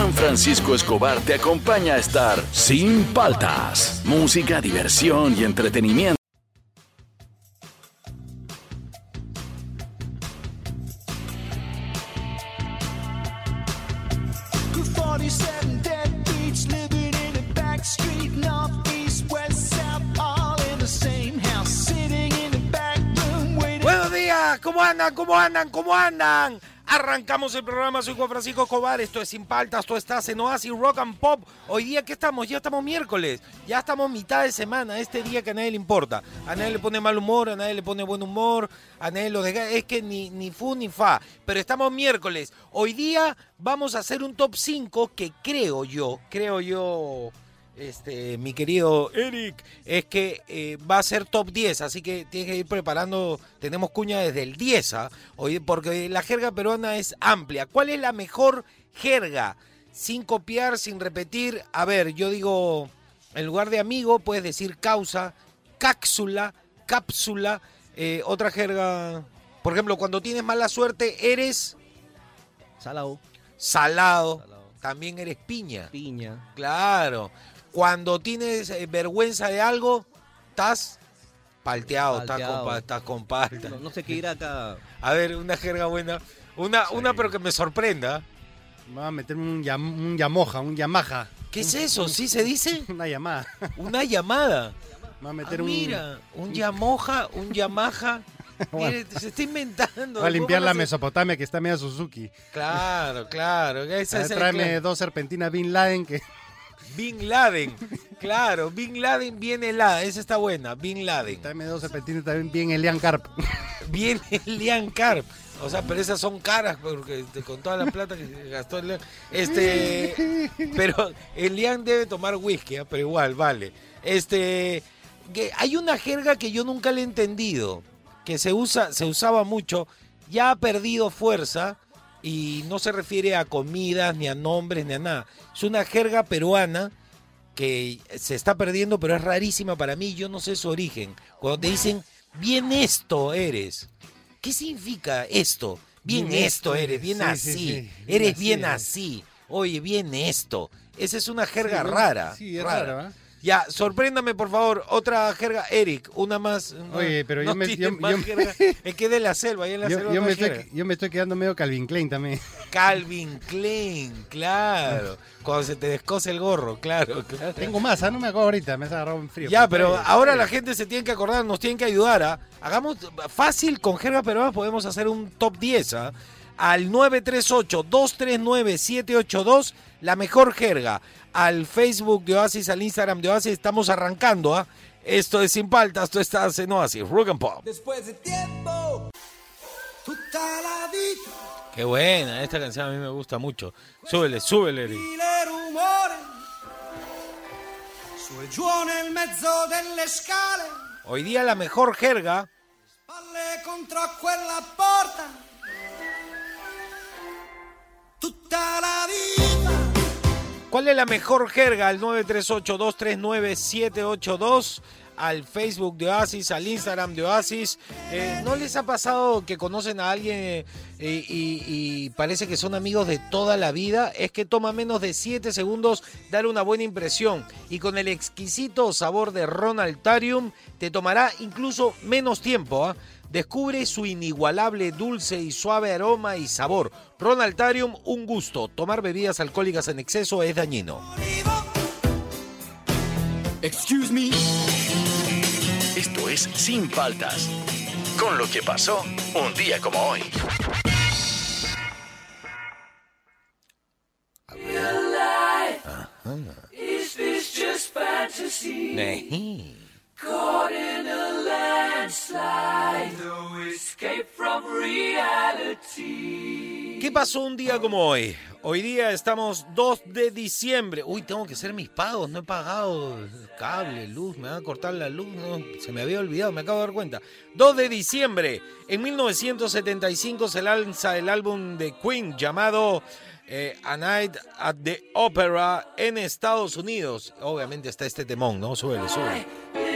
Juan Francisco Escobar te acompaña a estar sin paltas. Música, diversión y entretenimiento. Buenos días, ¿cómo andan? ¿Cómo andan? ¿Cómo andan? Arrancamos el programa, soy Juan Francisco Escobar, esto es Sin Paltas, tú estás en Oasis Rock and Pop. Hoy día, ¿qué estamos? Ya estamos miércoles, ya estamos mitad de semana, este día que a nadie le importa. A nadie le pone mal humor, a nadie le pone buen humor, a nadie lo deja, es que ni, ni fu ni fa. Pero estamos miércoles, hoy día vamos a hacer un top 5 que creo yo, creo yo este, mi querido Eric, es que eh, va a ser top 10, así que tienes que ir preparando, tenemos cuña desde el 10, ¿ah? Hoy- porque la jerga peruana es amplia. ¿Cuál es la mejor jerga? Sin copiar, sin repetir. A ver, yo digo, en lugar de amigo, puedes decir causa, cápsula, cápsula, eh, otra jerga. Por ejemplo, cuando tienes mala suerte, eres Salado, salado, también eres piña. piña. Claro. Cuando tienes eh, vergüenza de algo, estás palteado, estás Palteado. estás con palta. No, no sé qué ir acá. A ver, una jerga buena. Una, una pero que me sorprenda. Me va a meterme un, yam- un Yamaha, un Yamaha. ¿Qué es eso? ¿Sí se dice? Una llamada. Una llamada. Me va a Ah, meter un. mira, un Yamaha, un Yamaha. Bueno. Mire, se está inventando. Va a limpiar ¿Cómo la Mesopotamia que está media Suzuki. Claro, claro. Esa A es ver, el tráeme dos serpentinas Bin Laden que Bin Laden. Claro, Bin Laden viene la. Esa está buena. Bin Laden. tráeme dos serpentinas también bien Elian Carp. Viene Lian Carp. O sea, pero esas son caras porque este, con toda la plata que gastó el Lian. Este, pero el Lian debe tomar whisky, ¿ah? pero igual, vale. Este, que hay una jerga que yo nunca le he entendido, que se usa, se usaba mucho, ya ha perdido fuerza y no se refiere a comidas, ni a nombres, ni a nada. Es una jerga peruana que se está perdiendo, pero es rarísima para mí, yo no sé su origen. Cuando te dicen, bien esto eres. ¿Qué significa esto? Bien, Bien esto eres, bien sí, así. sí, sí, bien Eres bien así. Oye, bien esto. Esa es una jerga rara. Sí, es rara. ¿ah? Ya, sorpréndame por favor, otra jerga, Eric, una más. no- Oye, pero no yo me- yo- yo- jerga. Es que de la selva, ahí en la Yo, selva yo me estoy, yo me estoy quedando medio Calvin Klein también. Calvin Klein, claro. Cuando se te descose el gorro, claro, claro. Tengo más, ¿ah? no me acuerdo ahorita, me has agarrado en frío. Ya, pero ahora la gente se tiene que acordar, nos tienen que ayudar. ¿ah? Hagamos fácil con jerga peruana, podemos hacer un top 10. ¿ah? Al 938-239-782, la mejor jerga. Al Facebook de Oasis, al Instagram de Oasis, estamos arrancando. ¿ah? Esto es Sin Paltas, tú estás en Oasis, Rock and Pop. Después de tiempo, vita Qué buena, esta canción a mí me gusta mucho. Súbele, súbele, Hoy día la mejor jerga ¿Cuál es la mejor jerga? Al 938-239-782, al Facebook de Oasis, al Instagram de Oasis. Eh, ¿No les ha pasado que conocen a alguien eh, y, parece que son amigos de toda la vida? Es que toma menos de 7 segundos dar una buena impresión y con el exquisito sabor de Ronaltarium te tomará incluso menos tiempo. ¿ah? Descubre su inigualable dulce y suave aroma y sabor. Ronaltarium, un gusto. Tomar bebidas alcohólicas en exceso es dañino. Excuse me. Esto es Sin Paltas. Con lo que pasó un día como hoy. Nejí. ¿Qué pasó un día como hoy? Hoy día estamos 2 de diciembre. Uy, tengo que hacer mis pagos. No he pagado cable, luz. Me van a cortar la luz. no, se me había olvidado, me acabo de dar cuenta. 2 de diciembre. En 1975 se lanza el álbum de Queen llamado eh, A Night at the Opera en Estados Unidos. Obviamente está este temón, ¿no? Súbele, súbele.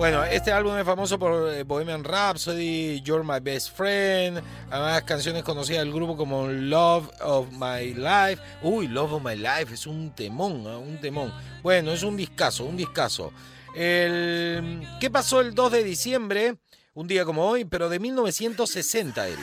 Bueno, este álbum es famoso por eh, Bohemian Rhapsody, You're My Best Friend, además canciones conocidas del grupo como Love of My Life. Uy, Love of My Life es un temón, ¿ah? un temón. Bueno, es un discazo, un discazo. El... ¿Qué pasó el 2 de diciembre? Un día como hoy, pero de 1960, Eric.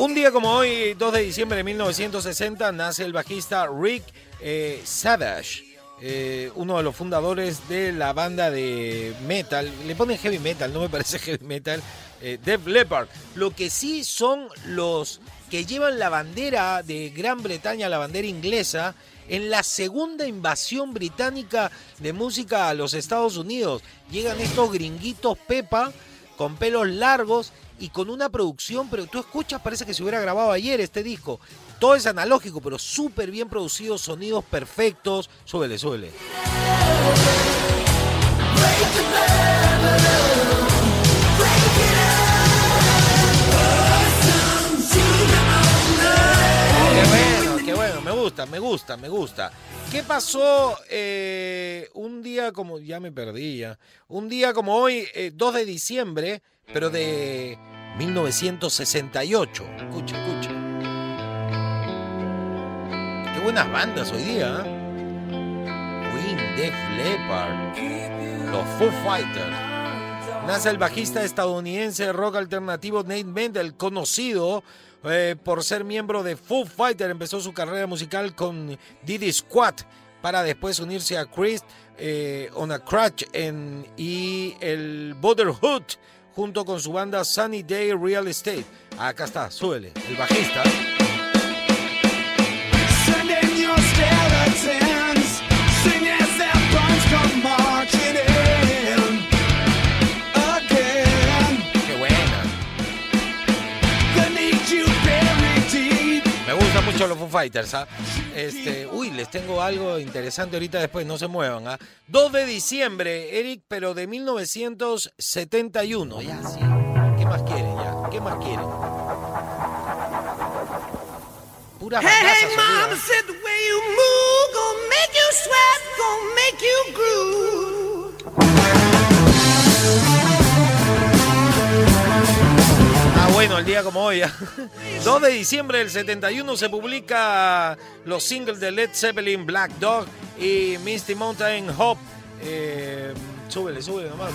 Un día como hoy, 2 de diciembre de 1960, nace el bajista Rick eh, Savage, eh, uno de los fundadores de la banda de metal. Le ponen heavy metal, no me parece heavy metal. Eh, Def Leppard. Lo que sí son los que llevan la bandera de Gran Bretaña, la bandera inglesa, en la segunda invasión británica de música a los Estados Unidos. Llegan estos gringuitos Pepa con pelos largos y con una producción, pero tú escuchas, parece que se hubiera grabado ayer este disco. Todo es analógico, pero súper bien producido, sonidos perfectos. Súbele, súbele. Me gusta, me gusta, me gusta. ¿Qué pasó eh, un día como, ya me perdí ya, un día como hoy, eh, 2 de diciembre, pero de 1968? Escucha, escucha. Qué buenas bandas hoy día. ¿eh? Queen, Def Leppard, los Foo Fighters. Nace el bajista estadounidense de rock alternativo Nate Mendel, conocido eh, por ser miembro de Foo Fighters. Empezó su carrera musical con Diddy Squad para después unirse a Chris eh, on a Crutch en, y el Brotherhood junto con su banda Sunny Day Real Estate. Acá está, súbele, el bajista. Los Foo Fighters, ¿ah? Este, uy, les tengo algo interesante ahorita después, no se muevan, ¿ah? 2 de diciembre, Eric, pero de 1971. Ya, sí. ¿Qué más quieren ya? ¿Qué más quieren? Puras Hey, hey, mama día. said the way you move gonna make you sweat, gonna make you groove. Bueno, el día como hoy. ¿ah? 2 de diciembre del 71 se publica los singles de Led Zeppelin, Black Dog y Misty Mountain Hope. Eh, súbele, súbele nomás.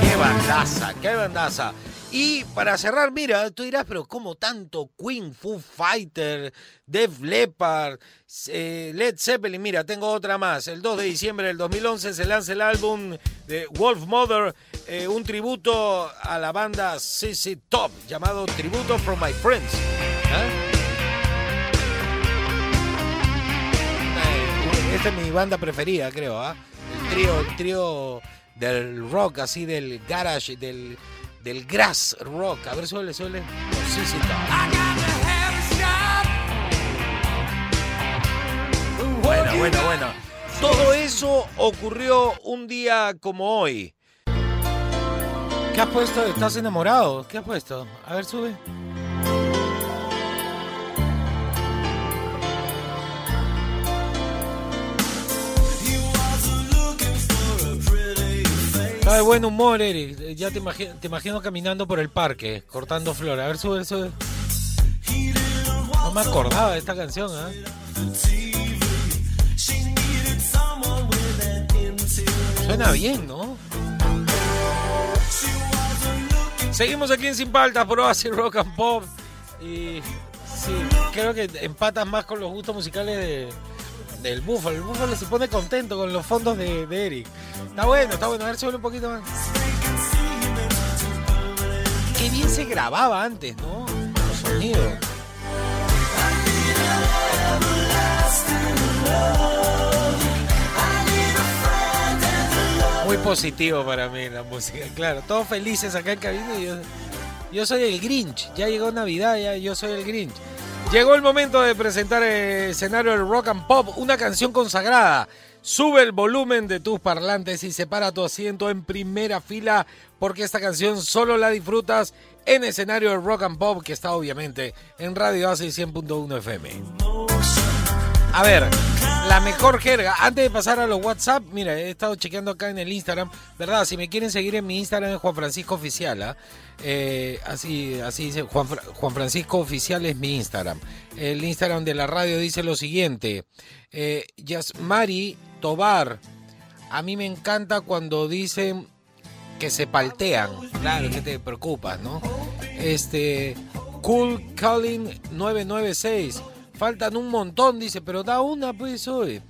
Qué bandaza, qué bandaza. Y para cerrar, mira, tú dirás, pero ¿cómo tanto Queen, Foo Fighter, Def Leppard, eh, Led Zeppelin? Mira, tengo otra más. El 2 de diciembre del 2011 se lanza el álbum de Wolf Mother, eh, un tributo a la banda CC Top, llamado Tributo from My Friends. ¿Ah? Eh, Esta es mi banda preferida, creo, ¿ah? El trío, el trío del rock, así del garage, del, del grass rock. A ver, suele, suele. Sí, sí, Bueno, bueno, bueno. Todo eso ocurrió un día como hoy. ¿Qué has puesto? ¿Estás enamorado? ¿Qué has puesto? A ver, sube. De buen humor, Eric. Ya te imagino, caminando por el parque, cortando flores. A ver, sube, sube. No me acordaba de esta canción, ¿ah? Suena bien, ¿no? Seguimos aquí en Sin Paltas por Oasis Rock and Pop. Y sí, creo que empatas más con los gustos musicales de, del Búfalo. El Búfalo se pone contento con los fondos de, de Eric. Está bueno, está bueno. A ver, sube un poquito más. Qué bien se grababa antes, ¿no? Los sonidos. Muy positivo para mí la música, claro. Todos felices acá en cabina y yo Yo soy el Grinch. Ya llegó Navidad, ya yo soy el Grinch. Llegó el momento de presentar el escenario del rock and pop, una canción consagrada. Sube el volumen de tus parlantes y separa tu asiento en primera fila porque esta canción solo la disfrutas en escenario del rock and pop que está obviamente en Radio AC 100.1 FM. A ver, la mejor jerga. Antes de pasar a los WhatsApp, mira, he estado chequeando acá en el Instagram, ¿verdad? Si me quieren seguir en mi Instagram es Juan Francisco Oficial, ¿ah? Eh, así, así dice, Juan, Fra- Juan Francisco Oficial es mi Instagram. El Instagram de la radio dice lo siguiente. Eh, Yasmari Tobar, a mí me encanta cuando dicen que se paltean. Claro, que te preocupas, ¿no? Este, Cool Calling 996. Faltan un montón, dice, pero da una, pues, hoy.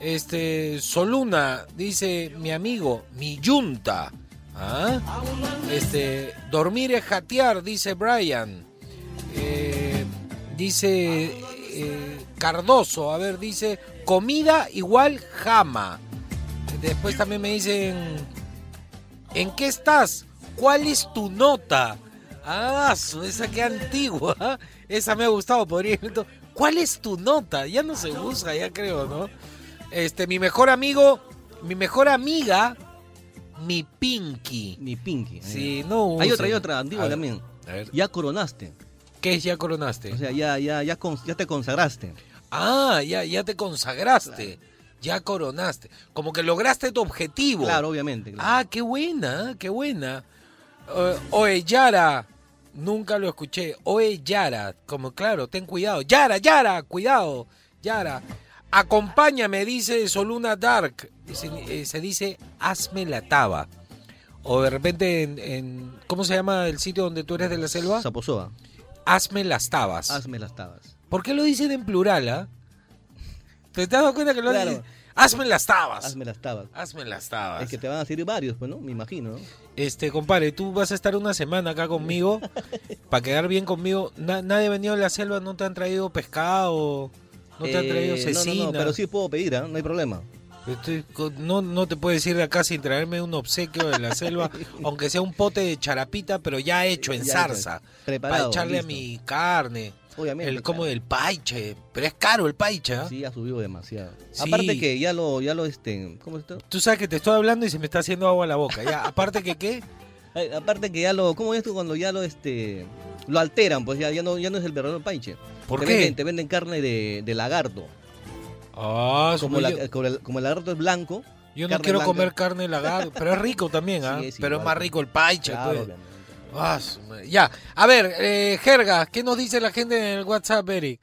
Este, Soluna, dice mi amigo, mi yunta. ¿Ah? Este, dormir es jatear, dice Brian. Eh, dice eh, Cardoso, a ver, dice comida igual jama. Después también me dicen, ¿en qué estás? ¿Cuál es tu nota? Ah, esa que antigua. Esa me ha gustado, podría ir. ¿Cuál es tu nota? Ya no se usa, ya creo, ¿no? Este, mi mejor amigo, mi mejor amiga, mi Pinky. Mi Pinky. Sí, no Hay otra, hay otra, antigua ver, también. a ver. Ya coronaste. ¿Qué es ya coronaste? O sea, ya, ya, ya, te consagraste. ah, ya, ya te consagraste. Ya coronaste. Como que lograste tu objetivo. Claro, obviamente. claro. Ah, qué buena, qué buena. Oe, Yara. Nunca lo escuché. Oe, Yara. Como claro, ten cuidado. Yara, Yara, cuidado. Yara. Acompáñame, dice Soluna Dark. Se, eh, se dice, hazme la taba. O de repente en, en- ¿Cómo se llama el sitio donde tú eres de la selva? Zaposoa, Hazme las tabas. hazme las tabas. ¿Por qué lo dicen en plural, ah? ¿Te has dado cuenta que lo Claro. dicen? Hazme las tabas. Hazme las tabas. Hazme las tabas. Es que te van a servir varios, pues, ¿no? Me imagino, ¿no? Este, compadre, tú vas a estar una semana acá conmigo para quedar bien conmigo. Na- nadie ha venido de la selva, no te han traído pescado, no te han traído Eh, no, no, cecina. no, pero sí puedo pedir, ¿ah? No hay problema. Estoy no, no te puedes ir de acá sin traerme un obsequio de la selva, aunque sea un pote de charapita, pero ya hecho en Ya zarza, hecho, preparado, para echarle a mi carne. Obviamente. El como claro. del paiche, pero es caro el paiche, ¿ah? Sí, ha subido demasiado. Sí. Aparte que ya lo, ya lo, este, ¿cómo está? Tú sabes que te estoy hablando y se me está haciendo agua la boca. Ya, aparte que qué, Eh, aparte que ya lo, ¿cómo es esto cuando ya lo, este, lo alteran? Pues ya, ya no, ya no es el verdadero paiche. ¿por te qué? Venden, te venden carne de, de lagarto. Ah, Como, como la- yo, como el, como el lagarto es blanco. yo no quiero blanca. comer carne de lagarto, pero es rico también, ¿ah? Sí, pero es más pues. rico el paiche. Claro, pues. Ah, ya, a ver, eh, Jerga, ¿qué nos dice la gente en el WhatsApp, Eric?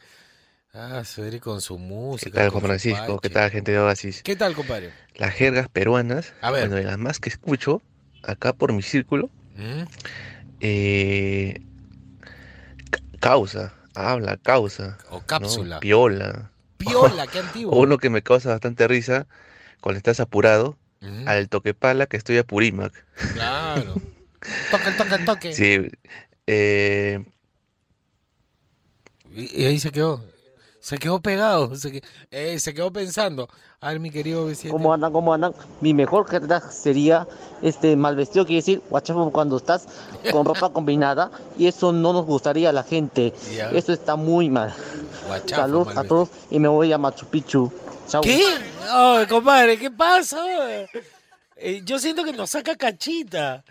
Ah, Eric con su ¿Qué música. tal, con Juan Francisco? ¿Qué tal, gente de Oasis? ¿Qué tal, compadre? Las jergas peruanas, A ver. bueno, de las más que escucho, acá por mi círculo, ¿Mm? eh, ca- causa, habla, causa, O ¿no? cápsula. piola. Piola, qué antiguo. Uno que me causa bastante risa, cuando estás apurado, Mm, al toquepala que estoy a Purímac. Claro. Toque, toque, toque. Sí, eh, Y, y ahí se quedó. Se quedó pegado. Se, eh, se quedó pensando. A ver, mi querido vecino. ¿Cómo andan? ¿Cómo andan? Mi mejor jerga sería este mal vestido, quiere decir guachafo cuando estás con ropa combinada y eso no nos gustaría a la gente. Ya. Eso está muy mal. Guachafo, Salud mal a vestido. todos y me voy a Machu Picchu. Chau. ¿Qué? Ay, compadre, ¿qué pasa? Eh, yo siento que nos saca cachita.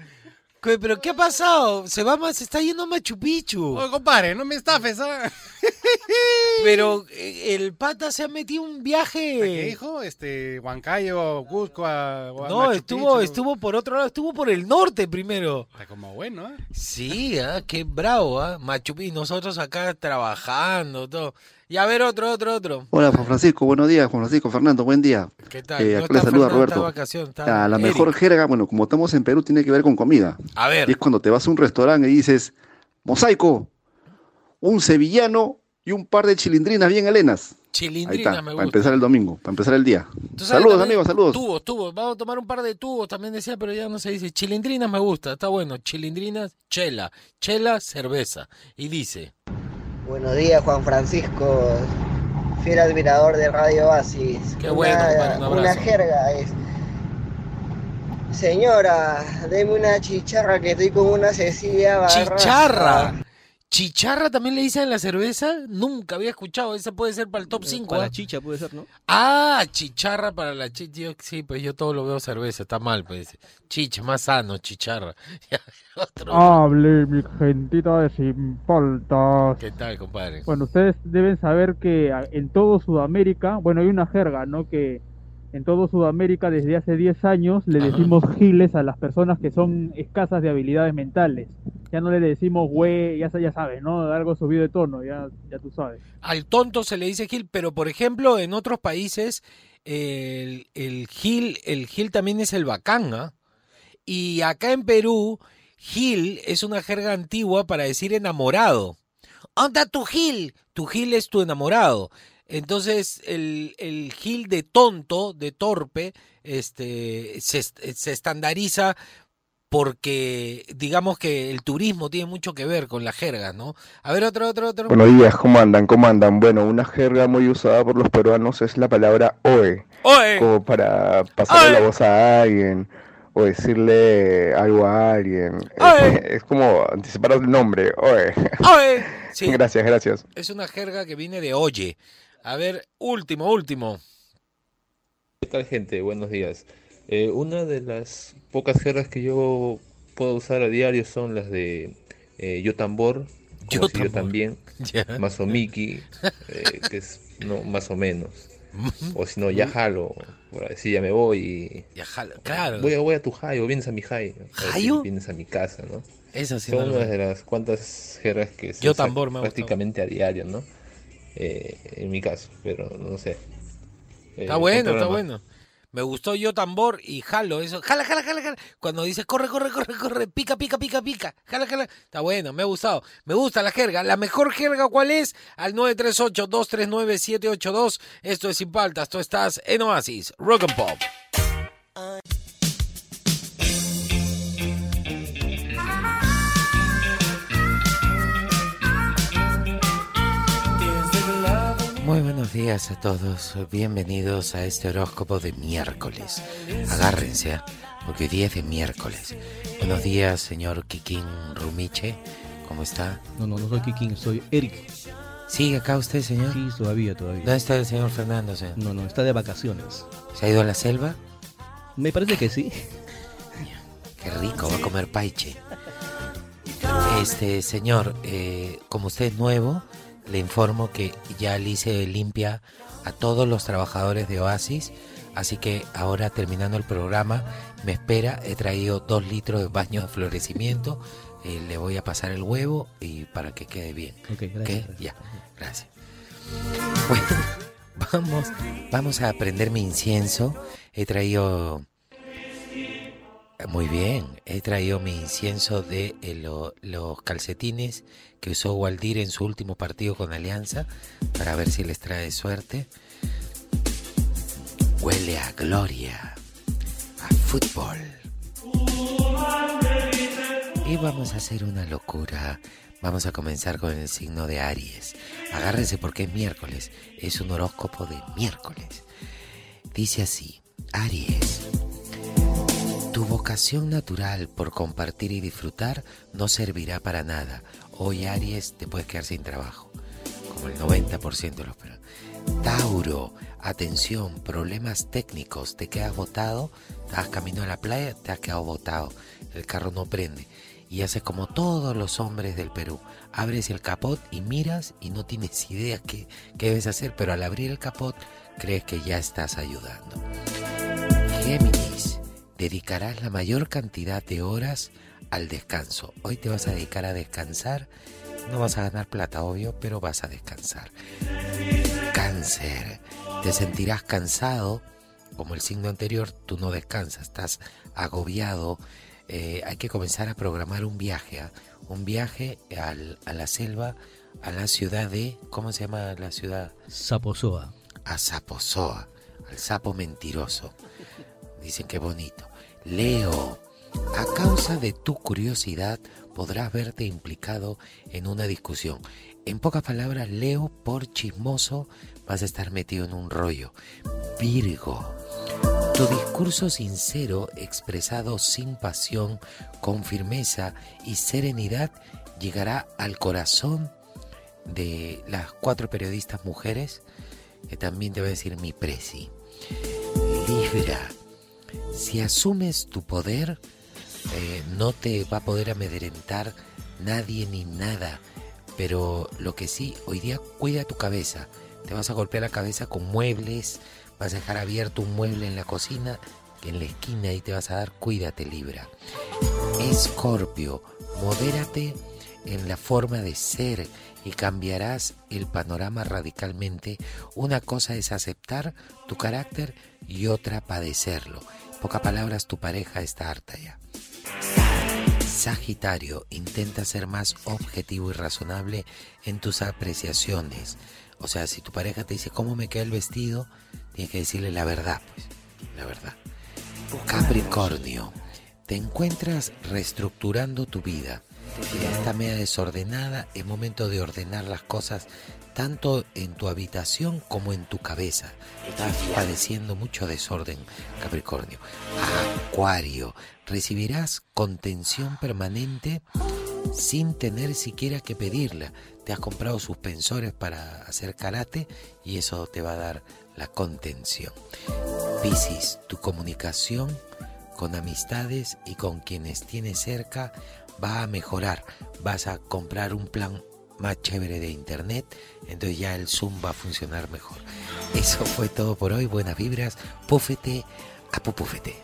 ¿Qué- ¿Pero qué ha pasado? Se va más, se está yendo a Machu Picchu. Oye, compadre, no me estafes, ¿ah? Pero eh, el pata se ha metido un ¿Qué viaje. dijo? Este, Huancayo, Cusco, a, a No, Machu estuvo, Picchu. estuvo por otro lado, estuvo por el norte primero. Está como bueno, ¿eh? Sí, ah, qué bravo, ¿ah? Machu Picchu, nosotros acá trabajando, todo. Y a ver, otro, otro, otro. Hola Juan Francisco, buenos días Juan Francisco, Fernando, buen día. ¿Qué tal? Eh, No acá le saluda Roberto. está Ah, la Eric. mejor jerga, bueno, como estamos en Perú, tiene que ver con comida. A Y es ver, cuando te vas a un restaurante y dices, mosaico, un sevillano y un par de chilindrinas bien helenas. Ahí chilindrina está, me para gusta. empezar el domingo, para empezar el día. Saludos amigos, saludos. Tubos, tubos. Vamos a tomar un par de tubos, también decía, pero ya no se dice. Chilindrinas me gusta, está bueno. Chilindrinas, chela. Chela, cerveza. Y dice, Buenos días, Juan Francisco, fiel admirador de Radio Oasis. Qué bueno, compadre, un una abrazo. jerga es Señora, deme una chicharra que estoy con una Cecilia Barraza. Chicharra. ¿Chicharra también le dicen en la cerveza? Nunca había escuchado. Esa puede ser para el top 5. Para la chicha puede ser, ¿no? Ah, chicharra para la chicha. Sí, pues yo todo lo veo cerveza. Está mal, pues. Chicha, más sano, chicharra. Otro. Hable, mi gentita de sin paltas. ¿Qué tal, compadre? Bueno, ustedes deben saber que a- en todo Sudamérica, bueno, hay una jerga, ¿no? Que en todo Sudamérica desde hace 10 años le decimos giles a las personas que son escasas de habilidades mentales. Ya no le decimos güey, ya, ya sabes, ¿no? Algo subido de tono, ya, ya tú sabes. Al tonto se le dice Gil, pero por ejemplo, en otros países, el, el Gil, el Gil también es el bacán, ¿ah? Y acá en Perú, Gil es una jerga antigua para decir enamorado. ¡Onda tu Gil! Tu Gil es tu enamorado. Entonces, el, el Gil de tonto, de torpe, este, se, se estandariza porque digamos que el turismo tiene mucho que ver con la jerga, ¿no? A ver, otro, otro, otro. Buenos días, ¿cómo andan? ¿Cómo andan? Bueno, una jerga muy usada por los peruanos es la palabra oe, ¡Oe! como para pasarle la voz a alguien o decirle algo a alguien. Oe. Es como anticipar el nombre, oe. ¡Oe! Sí. Gracias, gracias. Es una jerga que viene de oye. A ver, último, último. ¿Qué tal, gente? Buenos días. Eh, una de las pocas jergas que yo puedo usar a diario son las de eh, yo tambor, Yo si yo también, Ya. Masomiki, eh, que es no, más o menos. O si no, ya jalo, por decir ya me voy y Ya jalo, claro. voy, a, voy a tu high o vienes a mi high. o decir, ¿Jayo? Vienes a mi casa, ¿no? Esa sí no Son lo- una de las cuantas jergas que se Yo tambor me prácticamente a diario, ¿no? Eh, en mi caso, pero no sé. Eh, Está buen bueno, está bueno. Me gustó yo tambor y jalo eso. Jala, jala, jala, jala. Cuando dices corre, corre, corre, corre, pica, pica, pica, pica. Jala, jala. Está bueno, me ha gustado. Me gusta la jerga. La mejor jerga, ¿cuál es? Al 938-239-782. Esto es Sin Paltas. Tú estás en Oasis. Rock and Pop. Días a todos, bienvenidos a este horóscopo de miércoles. Agárrense, ¿ah? porque hoy día es de miércoles. Buenos días, señor Kikín Rumiche, ¿cómo está? No, no, no soy Kikín, soy Eric. ¿Sigue acá usted, señor? Sí, todavía, todavía. ¿Dónde está el señor Fernando, señor? No, no, está de vacaciones. ¿Se ha ido a la selva? Me parece que sí. Qué rico, va a comer paiche. Este, señor, eh, como usted es nuevo, le informo que ya le hice limpia a todos los trabajadores de Oasis, así que ahora terminando el programa, me espera, he traído dos litros de baño de florecimiento, eh, le voy a pasar el huevo y para que quede bien. Ok, gracias. ¿Qué? gracias. Ya, gracias. Bueno, vamos, vamos a prender mi incienso. He traído muy bien, he traído mi incienso de eh, lo- los calcetines que usó Waldir en su último partido con Alianza para ver si les trae suerte. Huele a gloria, a fútbol. Y vamos a hacer una locura. Vamos a comenzar con el signo de Aries. Agárrense porque es miércoles. Es un horóscopo de miércoles. Dice así, Aries. Tu vocación natural por compartir y disfrutar no servirá para nada. Hoy Aries te puedes quedar sin trabajo, como el 90% de los peruanos. Tauro, atención, problemas técnicos, te quedas botado, estás camino a la playa, te has quedado botado, el carro no prende. Y haces como todos los hombres del Perú, abres el capot y miras y no tienes idea qué, qué debes hacer, pero al abrir el capot crees que ya estás ayudando. Dedicarás la mayor cantidad de horas al descanso. Hoy te vas a dedicar a descansar. No vas a ganar plata, obvio, pero vas a descansar. Cáncer, te sentirás cansado. Como el signo anterior, tú no descansas, estás agobiado. Eh, hay que comenzar a programar un viaje, ¿ah? un viaje al- a la selva, a la ciudad de, ¿cómo se llama la ciudad? Saposoa. A Saposoa, al sapo mentiroso. Dicen que bonito. Leo, a causa de tu curiosidad podrás verte implicado en una discusión. En pocas palabras, Leo, por chismoso, vas a estar metido en un rollo. Virgo, Tu discurso sincero, expresado sin pasión, con firmeza y serenidad, llegará al corazón de las cuatro periodistas mujeres, que también te a decir mi presi. Libra, si asumes tu poder, eh, no te va a poder amedrentar nadie ni nada. Pero lo que sí, hoy día cuida tu cabeza. Te vas a golpear la cabeza con muebles, vas a dejar abierto un mueble en la cocina, en la esquina y te vas a dar, cuídate Libra. Escorpio, modérate en la forma de ser y cambiarás el panorama radicalmente. Una cosa es aceptar tu carácter y otra padecerlo. En pocas palabras, tu pareja está harta ya. Sagitario, intenta ser más objetivo y razonable en tus apreciaciones. O sea, si tu pareja te dice cómo me queda el vestido, tienes que decirle la verdad, pues, la verdad. Capricornio, te encuentras reestructurando tu vida. Está media desordenada, es momento de ordenar las cosas tanto en tu habitación como en tu cabeza. Estás padeciendo mucho desorden, Capricornio. Acuario, recibirás contención permanente sin tener siquiera que pedirla. Te has comprado suspensores para hacer karate y eso te va a dar la contención. Piscis, tu comunicación con amistades y con quienes tienes cerca va a mejorar. Vas a comprar un plan más chévere de internet, entonces ya el Zoom va a funcionar mejor. Eso fue todo por hoy. Buenas vibras. Púfete a pupúfete.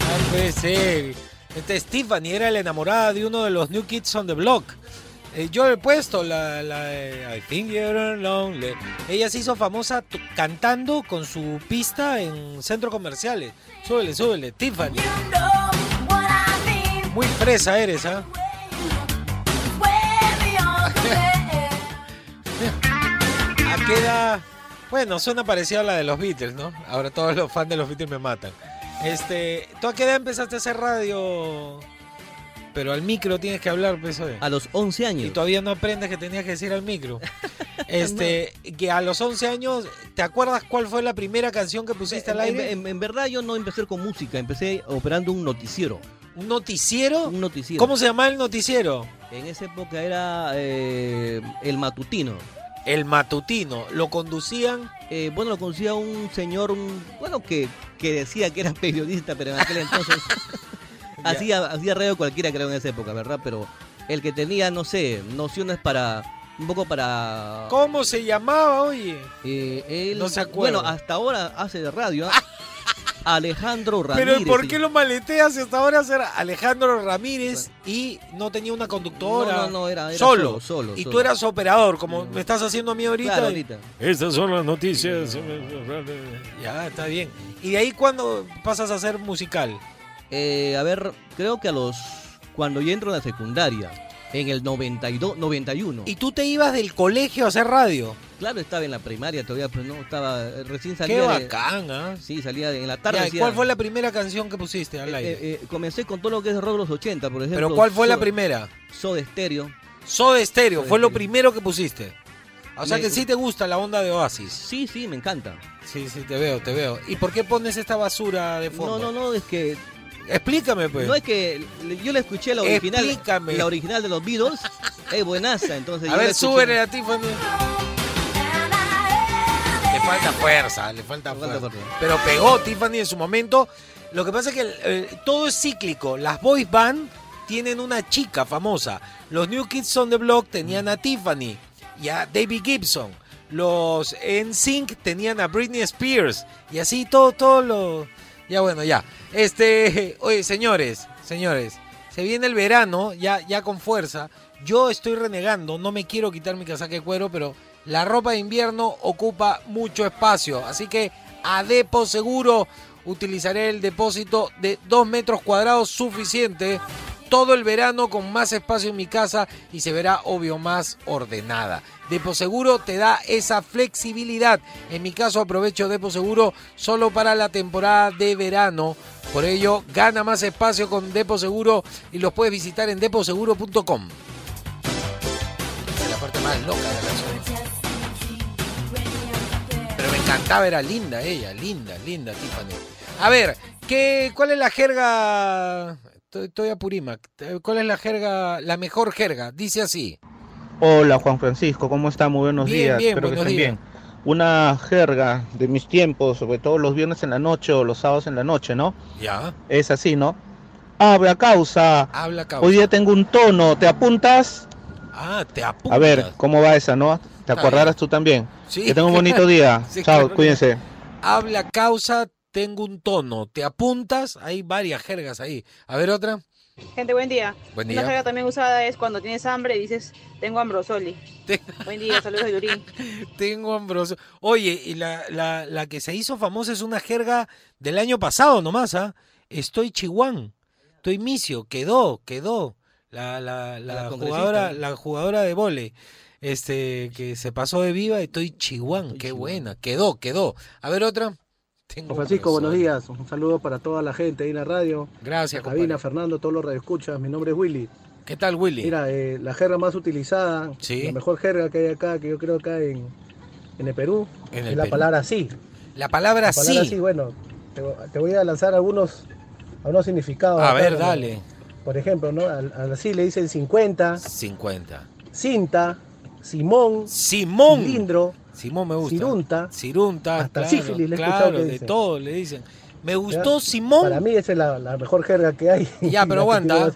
Ay, puede ser. Este Stephanie era la enamorada de uno de los New Kids on the Block. Eh, yo he puesto la, la de I think you're lonely. Ella se hizo famosa cantando con su pista en centros comerciales. Súbele, súbele, Tiffany. Muy fresa eres, ¿ah? ¿A qué edad? Bueno, suena parecido a la de los Beatles, ¿no? Ahora todos los fans de los Beatles me matan. Este, ¿tú a qué edad empezaste a hacer radio? Pero al micro tienes que hablar, pues, oye. A los 11 años. Y todavía no aprendes que tenías que decir al micro. Este, que a los 11 años, ¿te acuerdas cuál fue la primera canción que pusiste al En, aire? en- en verdad yo no empecé con música, empecé operando un noticiero. ¿Un noticiero? Un noticiero. ¿Cómo se llamaba el noticiero? En esa época era eh, el matutino. El matutino. ¿Lo conducían? Eh, bueno, lo conducía un señor, un- bueno, que, que decía que era periodista, pero en aquel entonces hacía, hacía radio cualquiera creo en esa época, ¿verdad? Pero el que tenía, no sé, nociones para, un poco para... ¿Cómo se llamaba, oye? Eh, él, No se acuerda. Bueno, hasta ahora hace de radio. ¿ah? Alejandro Ramírez. Pero ¿por qué lo maleteas hasta ahora ser Alejandro Ramírez y no tenía una conductora? No, no, no, era- era solo. solo, solo, Y solo. tú eras operador, como me estás haciendo a mí ahorita. Claro, ahorita. Estas son las noticias. Ya, está bien. ¿Y de ahí cuándo pasas a ser musical? Eh, a ver, creo que a los. Cuando yo entro en la secundaria, en el 92, 91. ¿Y tú te ibas del colegio a hacer radio? Claro, estaba en la primaria todavía, pero no, estaba. eh, Recién salía. Qué bacán, ¿ah? Sí, salía de- en la tarde. Ya, ¿y hacía- ¿Cuál fue la primera canción que pusiste al eh, aire? eh, eh, comencé con todo lo que es rock de los 80, por ejemplo. ¿Pero cuál fue la primera? Soda Stereo. Soda Stereo, fue lo primero que pusiste. O sea Me- que sí te gusta la onda de Oasis. Sí, sí, me encanta. Sí, sí, te veo, te veo. ¿Y por qué pones esta basura de fondo? No, no, no, es que. Explícame, pues. No es que yo le escuché la original. Explícame. La original de los Beatles. Es buenaza, entonces. A yo ver, súbele a Tiffany. Le falta fuerza, le falta fuerza. Pero pegó Tiffany en su momento. Lo que pasa es que eh, todo es cíclico. Las boys band tienen una chica famosa. Los New Kids on the Block tenían a Tiffany y a David Gibson. Los NSYNC tenían a Britney Spears. Y así todo, todo lo... Ya bueno, ya. Este, oye, señores, señores, se viene el verano, ya, ya con fuerza. Yo estoy renegando, no me quiero quitar mi casaca de cuero, pero la ropa de invierno ocupa mucho espacio. Así que a Depo Seguro utilizaré el depósito de 2 metros cuadrados suficiente todo el verano con más espacio en mi casa y se verá obvio más ordenada. Depo Seguro te da esa flexibilidad. En mi caso aprovecho Depo Seguro solo para la temporada de verano. Por ello gana más espacio con Depo Seguro y los puedes visitar en deposeguro.com. La parte más loca de la canción. cantaba, era linda ella, linda, linda Tiffany. A ver, ¿qué, ¿cuál es la jerga? Estoy, a Purimac. ¿Cuál es la jerga, la mejor jerga? Dice así. Hola Juan Francisco, ¿cómo está? Muy buenos Bien, días, bien, espero que estén días. bien. Una jerga de mis tiempos, sobre todo los viernes en la noche o los sábados en la noche, ¿no? Ya. Es así, ¿no? Habla causa. Habla causa. Hoy día tengo un tono, ¿te apuntas? Ah, te apuntas. A ver, ¿cómo va esa, no? ¿Te acordarás tú también? Sí. Que tenga un bonito día. Sí, Chao, claro cuídense. Habla causa, tengo un tono. ¿Te apuntas? Hay varias jergas ahí. A ver otra. Gente, buen día. Buen Una día. jerga también usada es cuando tienes hambre y dices, tengo ambrosoli. Buen día, saludos de Yurín. Tengo ambroso. Oye, y la, la, la que se hizo famosa es una jerga del año pasado nomás, ¿ah? Estoy chihuán. Estoy misio. Quedó, quedó. La, la, la jugadora, ¿no? la jugadora de vole. Este, que se pasó de viva, estoy chihuán. Qué buena. Quedó, quedó. A ver otra. Tengo Francisco, buenos días. Un saludo para toda la gente ahí en la radio. Gracias, La cabina, Fernando, todos los radioescuchas. Mi nombre es Willy. ¿Qué tal, Willy? Mira, eh, la jerga más utilizada, Sí. la mejor jerga que hay acá, que yo creo acá en, en el Perú, En es el la Perú. palabra sí. La palabra La palabra sí. sí, bueno, te, te voy a lanzar algunos, algunos significados. A acá, ver, como, dale. Por ejemplo, ¿no? Al, al sí le dicen 50, 50. cinta, Simón, Simón. cilindro, Simón me gusta. Cirunta, Cirunta, hasta claro, sífilis le he escuchado claro, que de dicen. todo le dicen. Me gustó Simón. Para mí esa es la, la mejor jerga que hay. Ya, pero aguanta.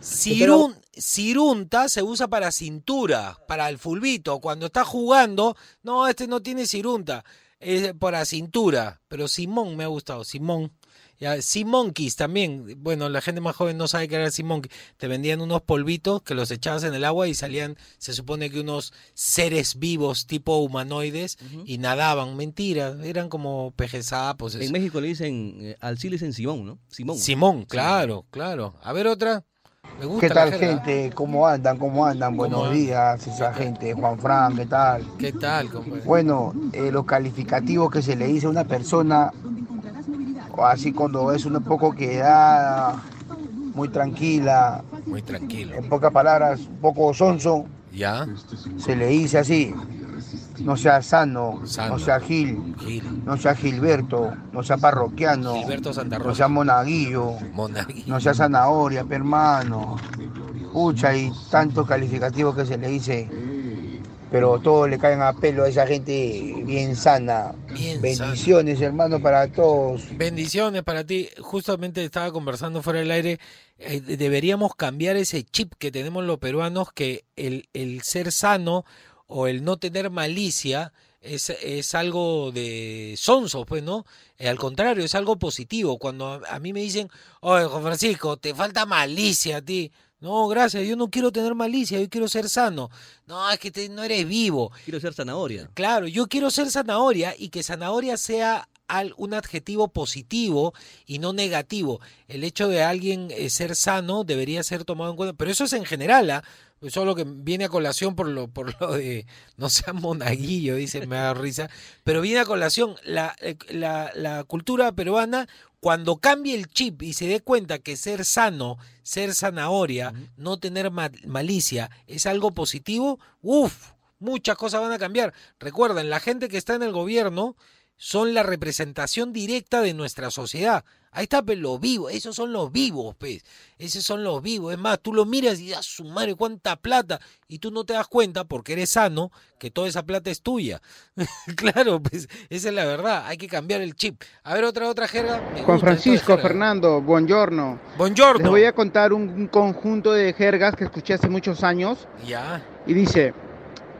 Cirun- cirunta se usa para cintura, para el fulbito. Cuando está jugando, no, este no tiene cirunta, es para cintura. Pero Simón me ha gustado, Simón. Ya, Simonkeys también. Bueno, la gente más joven no sabe qué era Simonkeys. Te vendían unos polvitos que los echabas en el agua y salían, se supone que unos seres vivos tipo humanoides y nadaban. Mentira, eran como pejes sapos. En. México le dicen, eh, al sí le dicen Simón, ¿no? Simón. Simón, claro, claro. A ver otra. Me gusta ¿Qué tal, gente? ¿Cómo andan? ¿Cómo andan? Buenos andan? días, esa gente. Juan Fran, ¿qué tal? ¿Qué tal, compadre? Bueno, eh, los calificativos que se le dice a una persona, o así cuando es un poco quedada, muy tranquila, Muy tranquilo. en pocas palabras, un poco sonso, ¿Ya? se le dice así. No sea sano, Sano. no sea Gil, Gil. no sea Gilberto, no sea parroquiano, Gilberto Santa no sea monaguillo, Monaguillo. no sea zanahoria, hermano. Pucha, y tantos calificativos que se le dice, pero todos le caen a pelo a esa gente bien sana. Bien Bendiciones, hermano, para todos. Bendiciones para ti. Justamente estaba conversando fuera del aire. eh, deberíamos cambiar ese chip que tenemos los peruanos que el, el ser sano o el no tener malicia es, es algo de sonso, pues, ¿no? Eh, al contrario, es algo positivo. Cuando a, a mí me dicen, oye, Juan Francisco, te falta malicia a ti. No, gracias, yo no quiero tener malicia, yo quiero ser sano. No, es que te- no eres vivo. Quiero ser zanahoria. Claro, yo quiero ser zanahoria y que zanahoria sea al- un adjetivo positivo y no negativo. El hecho de alguien eh, ser sano debería ser tomado en cuenta, pero eso es en general, ¿ah? Es lo que viene a colación por lo, por lo de no sea monaguillo, dice, me da risa, pero viene a colación la, eh, la, la cultura peruana cuando cambie el chip y se dé cuenta que ser sano, ser zanahoria, no tener ma- malicia es algo positivo, uff, muchas cosas van a cambiar. Recuerden, la gente que está en el gobierno son la representación directa de nuestra sociedad. Ahí está pues, los vivos, esos son los vivos, pues. Esos son los vivos. Es más, tú lo miras y dices, "Ah, su madre, cuánta plata. Y tú no te das cuenta, porque eres sano, que toda esa plata es tuya. claro, pues, esa es la verdad. Hay que cambiar el chip. A ver, otra, otra jerga. Me Juan Francisco, jerga. Fernando, buongiorno. Buongiorno. Les voy a contar un, un conjunto de jergas que escuché hace muchos años Ya, y dice,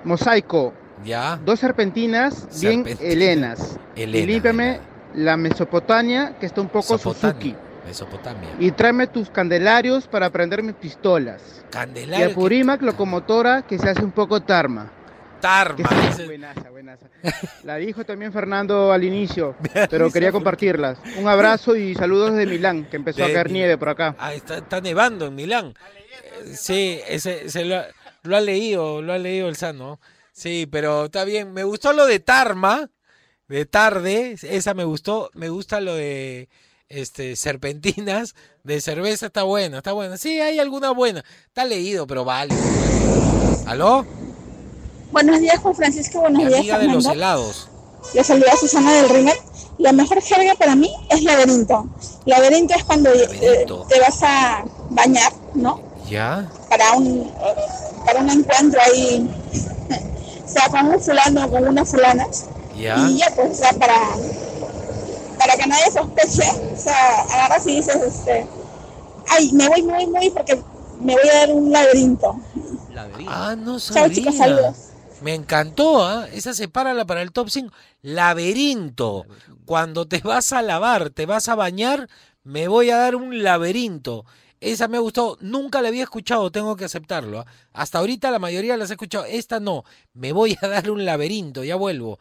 mosaico, ya. dos serpentinas bien Serpentina. helenas. Helena, y límpiame la Mesopotamia que está un poco. Suzuki. Mesopotamia. Y tráeme tus candelarios para prender mis pistolas. Y Candelario. a Purimac locomotora que se hace un poco tarma. Tarma. Buenaza, buenaza. La dijo también Fernando al inicio, pero quería compartirlas. Un abrazo y saludos de Milán, que empezó a caer nieve por acá. Ah, está, está nevando en Milán. Sí, ese, ese lo, ha- lo ha leído, lo ha leído el Sano. Sí, pero está bien. Me gustó lo de Tarma, de tarde, esa me gustó. Me gusta lo de este serpentinas, de cerveza, está buena, está buena. Sí, hay alguna buena. Está leído, pero vale. ¿Aló? Buenos días, Juan Francisco. Buenos Mi días, amiga de los helados. Les saluda Susana del Rimet. La mejor jerga para mí es laberinto. Laberinto es cuando eh, te vas a bañar, ¿no? ¿Ya? Para un, para un encuentro ahí, o sea, con un fulano o con unas fulanas. ¿Ya? Y ya, pues, o sea, para, para que nadie sospeche, o sea, agarras y dices, este, ay, me voy, me voy, me voy porque me voy a dar un laberinto. Ah, no Chao, sabía. chicos, saludos. Me encantó, ¿ah? Esa sepárala para el top 5. Laberinto. Cuando te vas a lavar, te vas a bañar, me voy a dar un laberinto. Esa me ha gustado. Nunca la había escuchado, tengo que aceptarlo. ¿ah? Hasta ahorita la mayoría las he escuchado. Esta no. Me voy a dar un laberinto, ya vuelvo.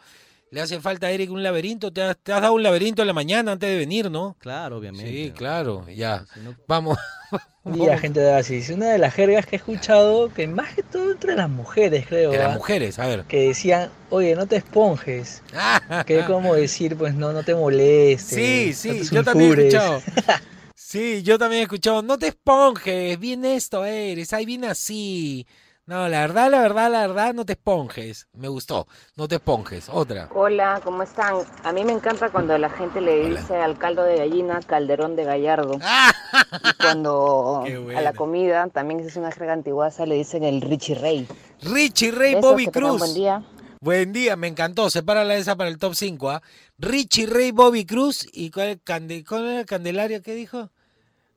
Le hace falta a Eric un laberinto. Te has, te has dado un laberinto en la mañana antes de venir, ¿no? Claro, obviamente. Sí, claro, ya. Vamos. Día, gente de Oasis. Una de las jergas que he escuchado, que más que todo entre las mujeres, creo. De las ¿ah? mujeres, a ver. Que decían, oye, no te esponjes. que es como decir, pues no, no te molestes. Sí, no sí, te yo también he escuchado. Sí, yo también he escuchado. No te esponjes, bien esto eres, ahí bien así. No, la verdad, la verdad, la verdad, no te esponjes. Me gustó. No te esponjes. Otra. Hola, ¿cómo están? A mí me encanta cuando la gente le dice al caldo de gallina calderón de gallardo. y cuando a la comida, también es una jerga antiguaza, le dicen el Richie Rey. Richie Rey Besos, Bobby Cruz. Buen día. Buen día, me encantó. Sepárala esa para el top 5. ¿ah? Richie Rey Bobby Cruz. ¿Y cuál, cande, cuál era el Candelaria? ¿Qué dijo?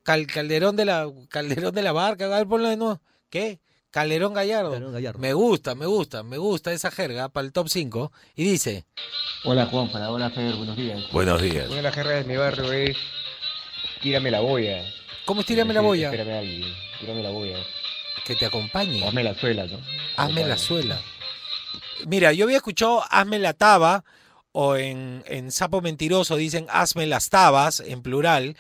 Cal- calderón de la Calderón de la barca. A ver, ponlo de nuevo. ¿Qué? Calderón Gallardo. Calderón Gallardo. Me gusta, me gusta, me gusta esa jerga para el top 5. Y dice: Hola Juanpa, hola Fer, buenos días. Buenos días. Una de las jergas de mi barrio es tírame la boya. ¿Cómo es tírame la boya? Espérame a alguien, tírame la boya. Que te acompañe. Hazme la suela, ¿no? Hazme la suela. Mira, yo había escuchado hazme la taba, o en, en Sapo Mentiroso dicen hazme las tabas, en plural.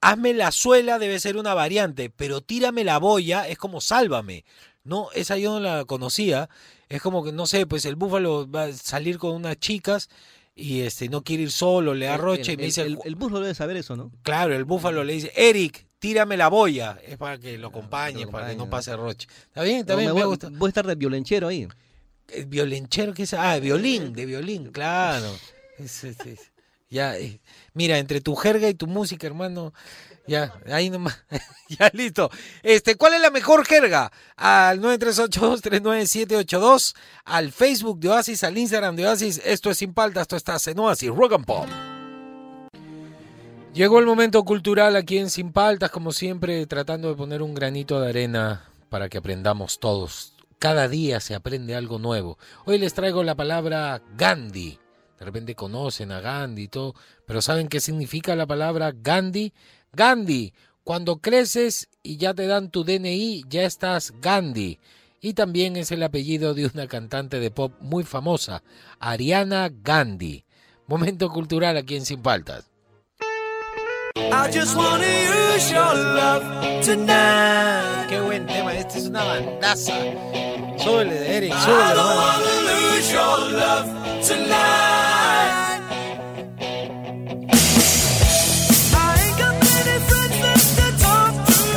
Hazme la suela debe ser una variante, pero tírame la boya es como sálvame. No, esa yo no la conocía. Es como que, no sé, pues el búfalo va a salir con unas chicas y este no quiere ir solo, le da roche y me el, dice, el, el búfalo debe saber eso, ¿no? Claro, el búfalo le dice, Eric, tírame la boya. Es para que lo acompañe, para que no pase roche. ¿Está bien? ¿Está No, bien? me Me voy, gusta. voy a estar de violenchero ahí. ¿El violenchero qué es? Ah, de violín, de violín, claro. Es- es- es- Ya, eh, mira, entre tu jerga y tu música, hermano, ya, ahí nomás, ya listo. Este, ¿cuál es la mejor jerga? Al 938239782, al Facebook de Oasis, al Instagram de Oasis, esto es Sin Paltas, esto está en Oasis, Rock and Pop. Llegó el momento cultural aquí en Sin Paltas, como siempre, tratando de poner un granito de arena para que aprendamos todos. Cada día se aprende algo nuevo. Hoy les traigo la palabra Gandhi. De repente conocen a Gandhi y todo, pero ¿saben qué significa la palabra Gandhi? Gandhi, cuando creces y ya te dan tu DNI, ya estás Gandhi. Y también es el apellido de una cantante de pop muy famosa, Ariana Gandhi. Momento cultural aquí en Sin Paltas. I just wanna use your love tonight. Qué buen tema, este es una bandaza. Súbele, Eric, I súbele. don't hermano. wanna lose your love tonight.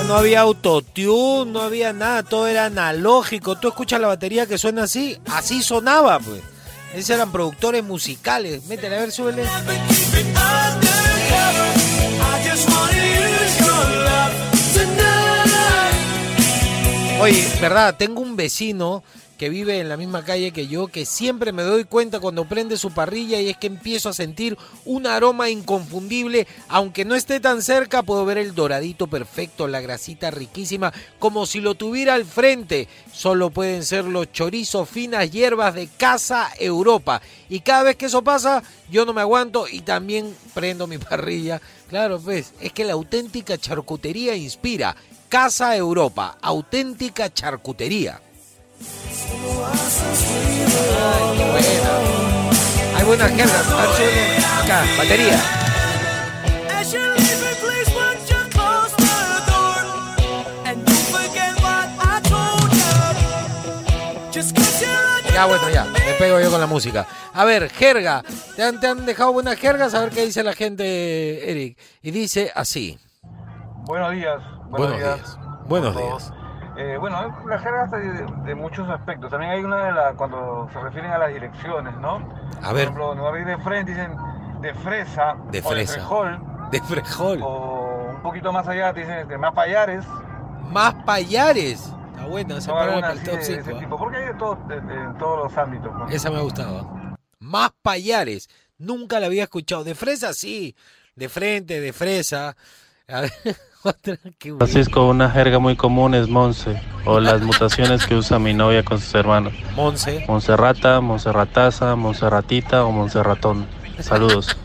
No había autotune, no había nada, todo era analógico. Tú escuchas la batería que suena así, así sonaba, pues. Esos eran productores musicales. Métele, a ver, súbele. Oye, verdad, tengo un vecino que vive en la misma calle que yo, que siempre me doy cuenta cuando prende su parrilla y es que empiezo a sentir un aroma inconfundible, aunque no esté tan cerca, puedo ver el doradito perfecto, la grasita riquísima, como si lo tuviera al frente. Solo pueden ser los chorizos finas hierbas de Casa Europa. Y cada vez que eso pasa, yo no me aguanto y también prendo mi parrilla. Claro, pues, es que la auténtica charcutería inspira. Casa Europa, auténtica charcutería. Ay, qué buena. Hay buenas súbele. Acá, batería. Ya, bueno, ya. Me pego yo con la música. A ver, jerga. ¿Te han, te han dejado buenas jergas? A ver qué dice la gente, Eric. Y dice así. Buenos días. Buenos días. Buenos días. Eh, bueno, la jerga está de, de muchos aspectos. También hay una de las, cuando se refieren a las direcciones, ¿no? A Por ver. ejemplo, en lugar de ir de frente dicen de fresa. De o fresa. de frejol. De frejol. O un poquito más allá te dicen este, más payares. Más payares. Está buena, esa No, para el top de, 5, ese ¿ah? tipo. Porque hay de, todo, de- de- en todos los ámbitos. ¿no? Esa me ha gustado. Más payares. Nunca la había escuchado. De fresa, sí. De frente, de fresa. A ver. Francisco, una jerga muy común es Monse, o las mutaciones que usa mi novia con sus hermanos. Monse. Monserrata, Monserrataza, Monserratita o Monserratón. Saludos.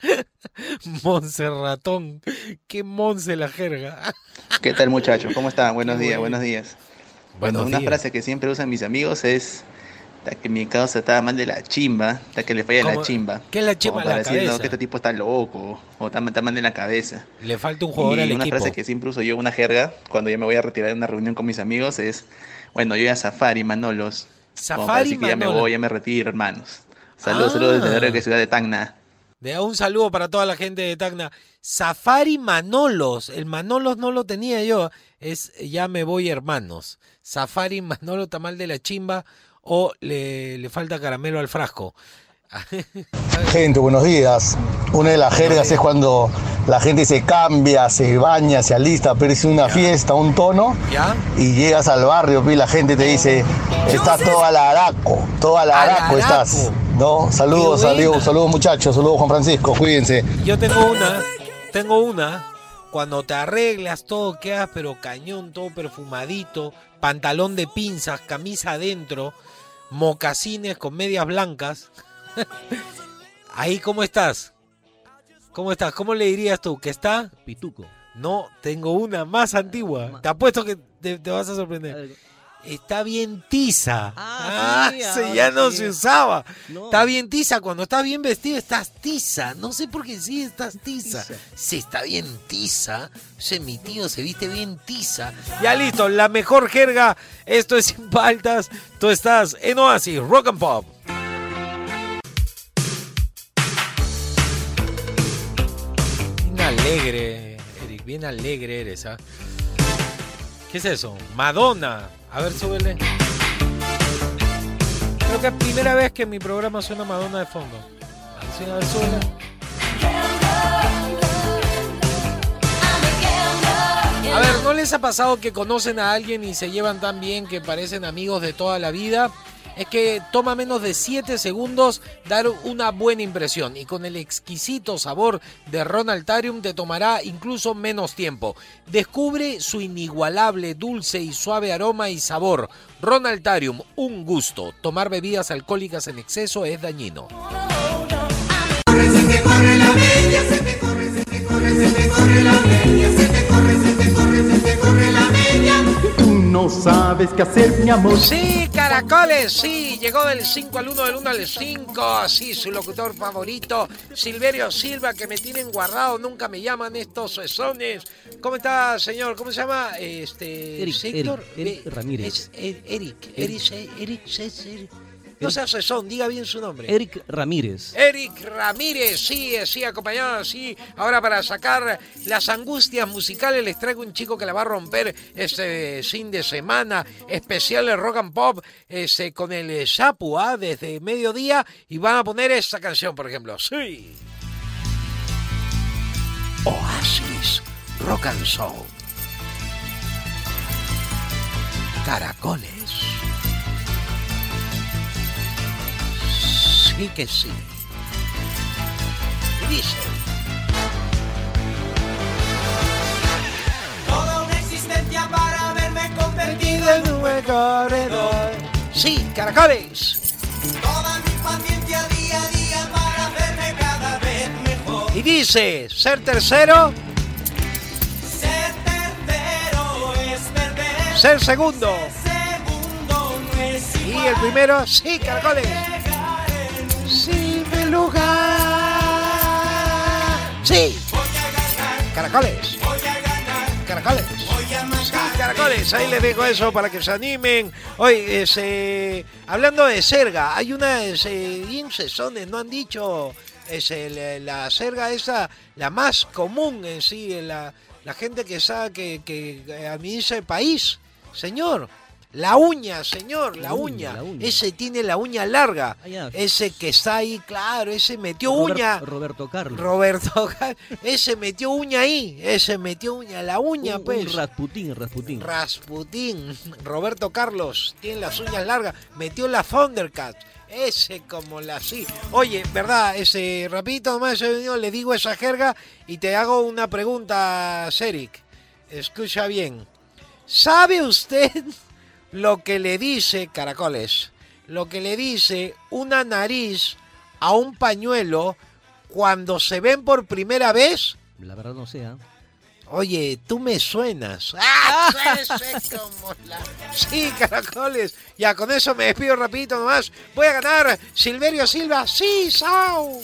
Monserratón. Qué monse la jerga. ¿Qué tal muchachos? ¿Cómo están? Buenos días, buenos días. Buenos Bueno, una días. frase que siempre usan mis amigos es "Ta que mi causa está mal de la chimba, hasta que le falla ¿Cómo? la chimba. ¿Qué es la chimba? Como para La decir, no, que este tipo está loco o está, está mal de la cabeza. Le falta un jugador y al una equipo. frase que siempre uso yo, una jerga, cuando yo me voy a retirar de una reunión con mis amigos es, bueno, yo ya Safari, Manolos. Como para Safari, decir que ya me voy, ya me retiro, hermanos. Saludos, saludos desde Ah. la que ciudad de Tacna. De un saludo para toda la gente de Tacna. Safari Manolos. El Manolos no lo tenía yo. Es ya me voy hermanos. Safari Manolo tamal de la chimba o le, le falta caramelo al frasco. Gente, buenos días. Una de las jergas es cuando la gente se cambia, se baña, se alista, pero es una fiesta, un tono, ¿Ya? y llegas al barrio y la gente te dice, estás todo al araco, todo al araco estás. ¿No? Saludos, saludos, saludos muchachos, saludos Juan Francisco, cuídense. Yo tengo una, tengo una. Cuando te arreglas, todo quedas pero cañón, todo perfumadito, pantalón de pinzas, camisa adentro, mocasines con medias blancas. Ahí, ¿cómo estás? ¿Cómo estás? ¿Cómo le dirías tú? ¿Que está? Pituco. No, tengo una más antigua. Te apuesto que te, te vas a sorprender. Está bien tiza. Ah, sí, ese ahora ya no sí. se usaba. No. Está bien tiza. Cuando estás bien vestido estás tiza. No sé por qué sí estás tiza. Sí, está bien tiza. Ese mi tío se viste bien tiza. Ya listo, la mejor jerga. Esto es sin paltas. Tú estás en Oasis, Rock and Pop. Bien alegre, Eric. Bien alegre eres, ¿ah? ¿Qué es eso? Madonna. A ver, súbele. Creo que es primera vez que en mi programa suena Madonna de fondo. A ver, súbele. A ver, ¿no les ha pasado que conocen a alguien y se llevan tan bien que parecen amigos de toda la vida? Es que toma menos de 7 segundos dar una buena impresión y con el exquisito sabor de Ronaltarium te tomará incluso menos tiempo. Descubre su inigualable dulce y suave aroma y sabor. Ronaltarium, un gusto. Tomar bebidas alcohólicas en exceso es dañino. Tú no sabes qué hacer, mi amor. Sí, caracoles, sí, llegó del 5 al 1, del 1 al 5, sí, su locutor favorito, Silverio Silva, que me tienen guardado, nunca me llaman estos sesones. ¿Cómo está, señor? ¿Cómo se llama? Este, Eric, Héctor, Eric, Eric Ramírez. es Er- Eric, Eric, Eric, Eric, no sea sesón, diga bien su nombre. Eric Ramírez. Eric Ramírez, sí, sí, acompañado, sí. Ahora para sacar las angustias musicales les traigo un chico que la va a romper este fin de semana especial de rock and pop este, con el eh, ¿ah? desde mediodía y van a poner esta canción, por ejemplo. Sí. Oasis, rock and soul. Caracoles. Sí que sí. Y dice. Toda una existencia para verme convertido en un corredor. Sí, caracoles. Toda mi paciencia día a día para hacerme cada vez mejor. Y dice, ser tercero, Ser tercero es perder. ser segundo. Segundo no es Y igual. el primero, sí, caracoles. Mi lugar. Sí. Caracoles. Caracoles. Caracoles. Ahí les dejo eso para que se animen. Hoy, hablando de serga, hay una ese, bien sesones, no han dicho ese, la, serga esa, la más común en sí, la, la gente que sabe que, que administra el país. Señor, la uña, señor, la, La uña, uña. la uña. Ese tiene la uña larga. Ah. Ese que está ahí, claro, ese metió Robert- uña. Roberto Carlos. Roberto, Car- ese metió uña ahí. Ese metió uña, la uña, Un- pues. Un Rasputín, Rasputín. Rasputín, Roberto Carlos, tiene las uñas largas, metió la Thundercat, ese como la sí. Oye, verdad, ese rapidito nomás venido, le digo esa jerga y te hago una pregunta, Serik. Escucha bien. ¿Sabe usted lo que le dice, caracoles, lo que le dice una nariz a un pañuelo cuando se ven por primera vez? La verdad no sé, ¿ah? Oye, tú me suenas. ¡Ah! Ese como la- Sí, caracoles. Ya con eso me despido rapidito nomás. Voy a ganar Silverio Silva. Sí, Sao.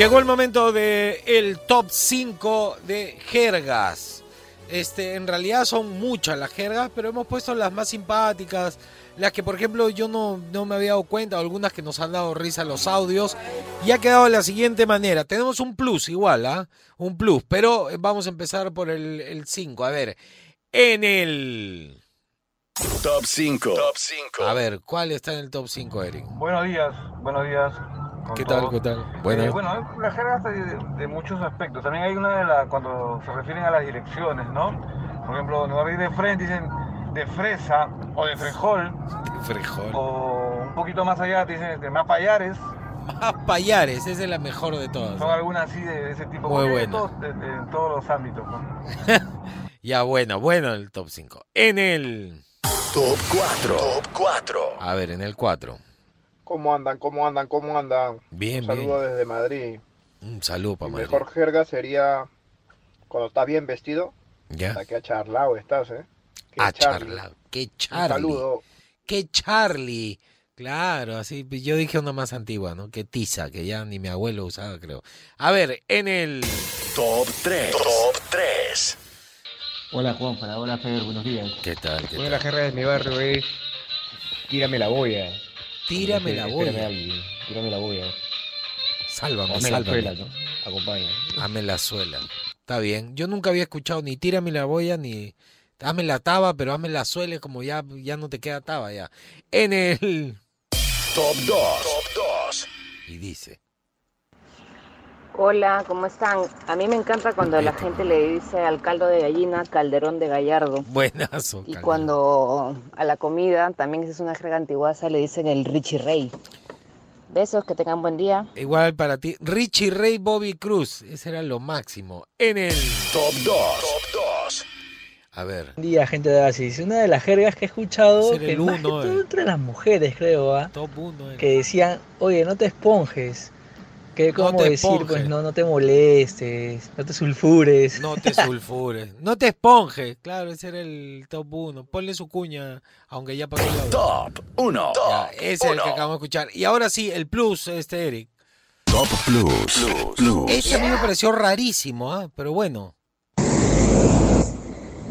Llegó el momento de el top 5 de jergas. Este, en realidad son muchas las jergas, pero hemos puesto las más simpáticas, las que por ejemplo yo no, no me había dado cuenta, algunas que nos han dado risa los audios, y ha quedado de la siguiente manera. Tenemos un plus igual, ¿ah? Un plus, pero vamos a empezar por el 5. A ver, en el... Top 5. Top 5. A ver, ¿cuál está en el top 5, Eric? Buenos días, buenos días. Con ¿Qué tal? ¿Qué tal? Eh, bueno, la jerga está de, de muchos aspectos. También hay una de las, cuando se refieren a las direcciones, ¿no? Por ejemplo, de ir de frente dicen de fresa o de frejol. Frijol. O un poquito más allá te dicen de mapayares. Payares, esa es la mejor de todas. Son algunas así de ese tipo. Muy buena. todos- de- de- en todos los ámbitos, ¿no? Ya, bueno, bueno el top 5. En el... Top 4. Top 4. A ver, en el 4. ¿Cómo andan? ¿Cómo andan? ¿Cómo andan? Bien, Un saludo bien. desde Madrid. Un saludo para Madrid. mejor jerga sería cuando estás bien vestido. Ya. Hasta que a charlao estás, ¿eh? Qué Ah, Charlie. charla. Qué Un Charlie. saludo. Qué Charlie. Claro, así yo dije una más antigua, ¿no? Que tiza, que ya ni mi abuelo usaba, creo. A ver, en el Top 3. Top 3. Hola Juan, para hola Fer, buenos días. ¿Qué tal? ¿Qué Una de tal? las jergas de mi barrio es tírame la boya. Tírame la boya. Tírame la boya. Sálvame, Hazme la sálvame. suela, ¿no? Acompaña. Hazme la suela. Está bien. Yo nunca había escuchado ni tírame la boya ni hazme la taba, pero hazme la suela como ya, ya no te queda taba ya. En el Top 2. Top 2. y dice. Hola, ¿cómo están? A mí me encanta cuando la gente le dice al caldo de gallina calderón de gallardo. Buenazo. Y Calderón. cuando a la comida, también esa es una jerga antiguaza, le dicen el Richie Rey. Besos, que tengan buen día. Igual para ti. Richie Ray Bobby Cruz. Ese era lo máximo. En el Top 2. Top 2. A ver. Buen día, gente de Asis. Una de las jergas que he escuchado, que más que uno, todo eh. entre las mujeres, creo, ¿ah? Top 1. que decían, oye, no te esponjes. Que No como te decir, esponjes. pues no, no te molestes, no te sulfures. No te sulfures. No te esponjes. Claro, ese era el top 1. Ponle su cuña, aunque ya pasó la Top 1. Ya, ese es el que acabamos de escuchar. Y ahora sí, el plus, este Eric. Top Plus. Plus. Este a mí me pareció rarísimo, ¿ah? pero bueno.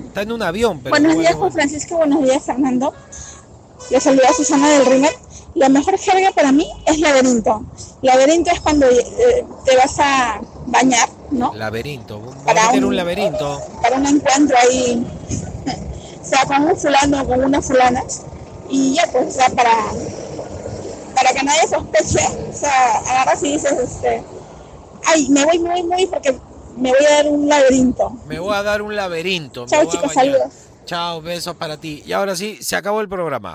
Está en un avión, pero Buenos bueno, días, Juan Francisco. Buenos días, Fernando. Le saluda Susana del Rimet. La mejor jerga para mí es laberinto. Laberinto es cuando eh, te vas a bañar, ¿no? Laberinto. Para a meter un- un laberinto. Para un encuentro ahí, sea con un fulano o con una fulana. Y ya, pues, o sea, para, para que nadie sospeche, o sea, agarras y dices, este, ay, me voy, me voy, me voy porque me voy a dar un laberinto. Me voy a dar un laberinto. Chao, chicos, saludos. Chao, besos para ti. Y ahora sí, se acabó el programa.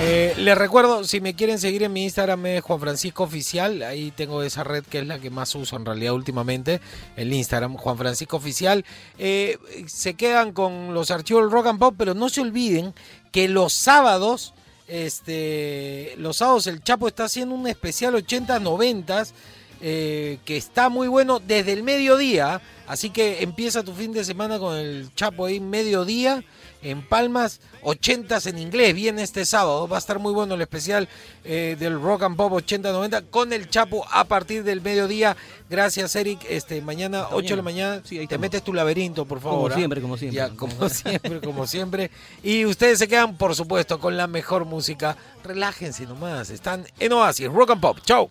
Eh, les recuerdo, si me quieren seguir en mi Instagram es Juan Francisco Oficial, ahí tengo esa red que es la que más uso en realidad últimamente, el Instagram, Juan Francisco Oficial. Eh, se quedan con los archivos del Rock and Pop, pero no se olviden que los sábados, este, los sábados el Chapo está haciendo un especial 80-90 eh, que está muy bueno desde el mediodía. Así que empieza tu fin de semana con el Chapo ahí, mediodía, en Palmas, 80 en inglés. Viene este sábado, va a estar muy bueno el especial eh, del Rock and Pop 80-90 con el Chapo a partir del mediodía. Gracias, Eric. Este, mañana, 8 de la mañana, te metes tu laberinto, por favor. Como ¿ah? siempre, como siempre. Ya, como siempre, como siempre. Y ustedes se quedan, por supuesto, con la mejor música. Relájense nomás. Están en Oasis, Rock and Pop. Chau.